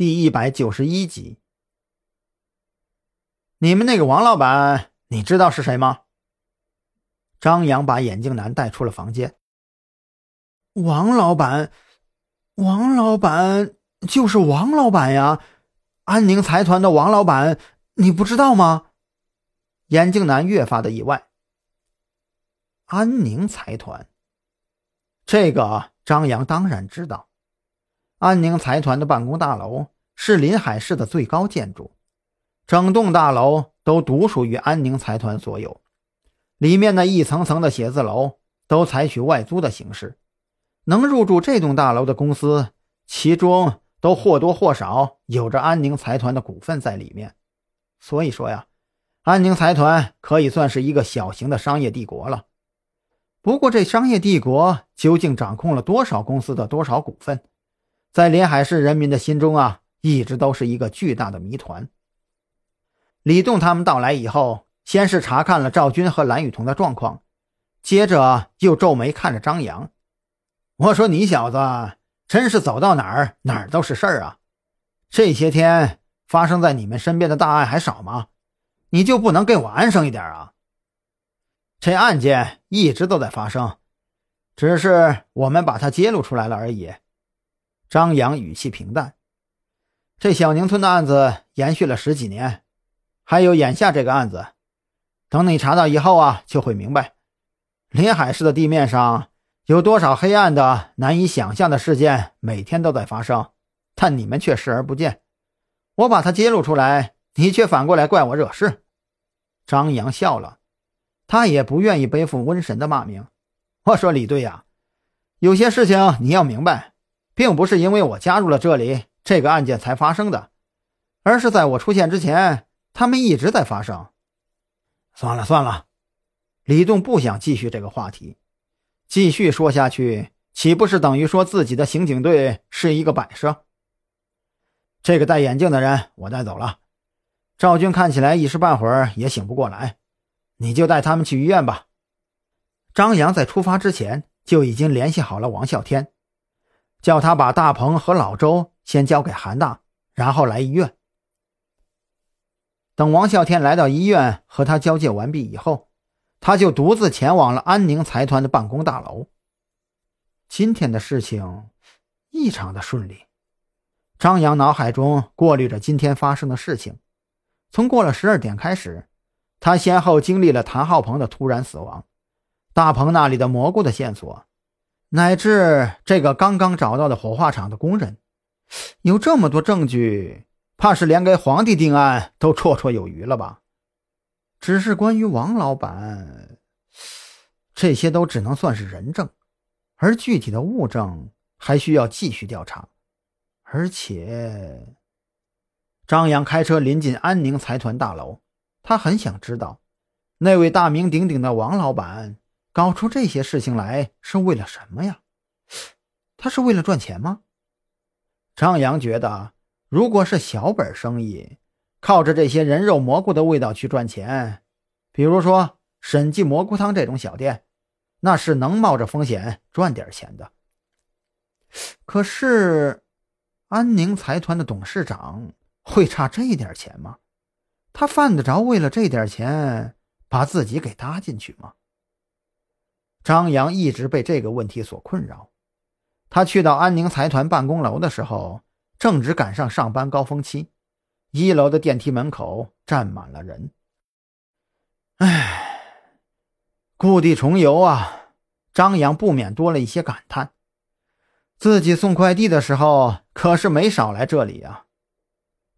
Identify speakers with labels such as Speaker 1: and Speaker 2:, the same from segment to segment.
Speaker 1: 第一百九十一集。你们那个王老板，你知道是谁吗？张扬把眼镜男带出了房间。
Speaker 2: 王老板，王老板就是王老板呀，安宁财团的王老板，你不知道吗？
Speaker 1: 眼镜男越发的意外。
Speaker 2: 安宁财团，
Speaker 1: 这个张扬当然知道。安宁财团的办公大楼是临海市的最高建筑，整栋大楼都独属于安宁财团所有。里面那一层层的写字楼都采取外租的形式，能入住这栋大楼的公司，其中都或多或少有着安宁财团的股份在里面。所以说呀，安宁财团可以算是一个小型的商业帝国了。不过，这商业帝国究竟掌控了多少公司的多少股份？在临海市人民的心中啊，一直都是一个巨大的谜团。李栋他们到来以后，先是查看了赵军和蓝雨桐的状况，接着又皱眉看着张扬。我说：“你小子真是走到哪儿哪儿都是事儿啊！这些天发生在你们身边的大案还少吗？你就不能给我安生一点啊？这案件一直都在发生，只是我们把它揭露出来了而已。”张扬语气平淡：“这小宁村的案子延续了十几年，还有眼下这个案子，等你查到以后啊，就会明白，临海市的地面上有多少黑暗的、难以想象的事件，每天都在发生，但你们却视而不见。我把它揭露出来，你却反过来怪我惹事。”张扬笑了，他也不愿意背负瘟神的骂名。我说：“李队呀，有些事情你要明白。”并不是因为我加入了这里，这个案件才发生的，而是在我出现之前，他们一直在发生。算了算了，李栋不想继续这个话题，继续说下去，岂不是等于说自己的刑警队是一个摆设？这个戴眼镜的人我带走了，赵军看起来一时半会儿也醒不过来，你就带他们去医院吧。张扬在出发之前就已经联系好了王啸天。叫他把大鹏和老周先交给韩大，然后来医院。等王啸天来到医院和他交接完毕以后，他就独自前往了安宁财团的办公大楼。今天的事情异常的顺利，张扬脑海中过滤着今天发生的事情。从过了十二点开始，他先后经历了谭浩鹏的突然死亡，大鹏那里的蘑菇的线索。乃至这个刚刚找到的火化厂的工人，有这么多证据，怕是连给皇帝定案都绰绰有余了吧？只是关于王老板，这些都只能算是人证，而具体的物证还需要继续调查。而且，张扬开车临近安宁财团大楼，他很想知道，那位大名鼎鼎的王老板。搞出这些事情来是为了什么呀？他是为了赚钱吗？张扬觉得，如果是小本生意，靠着这些人肉蘑菇的味道去赚钱，比如说审计蘑菇汤这种小店，那是能冒着风险赚点钱的。可是，安宁财团的董事长会差这点钱吗？他犯得着为了这点钱把自己给搭进去吗？张扬一直被这个问题所困扰。他去到安宁财团办公楼的时候，正值赶上上班高峰期，一楼的电梯门口站满了人。唉，故地重游啊！张扬不免多了一些感叹。自己送快递的时候可是没少来这里啊。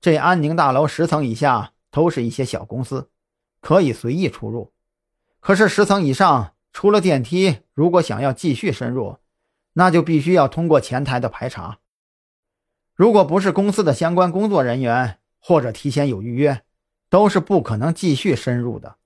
Speaker 1: 这安宁大楼十层以下都是一些小公司，可以随意出入，可是十层以上。出了电梯，如果想要继续深入，那就必须要通过前台的排查。如果不是公司的相关工作人员或者提前有预约，都是不可能继续深入的。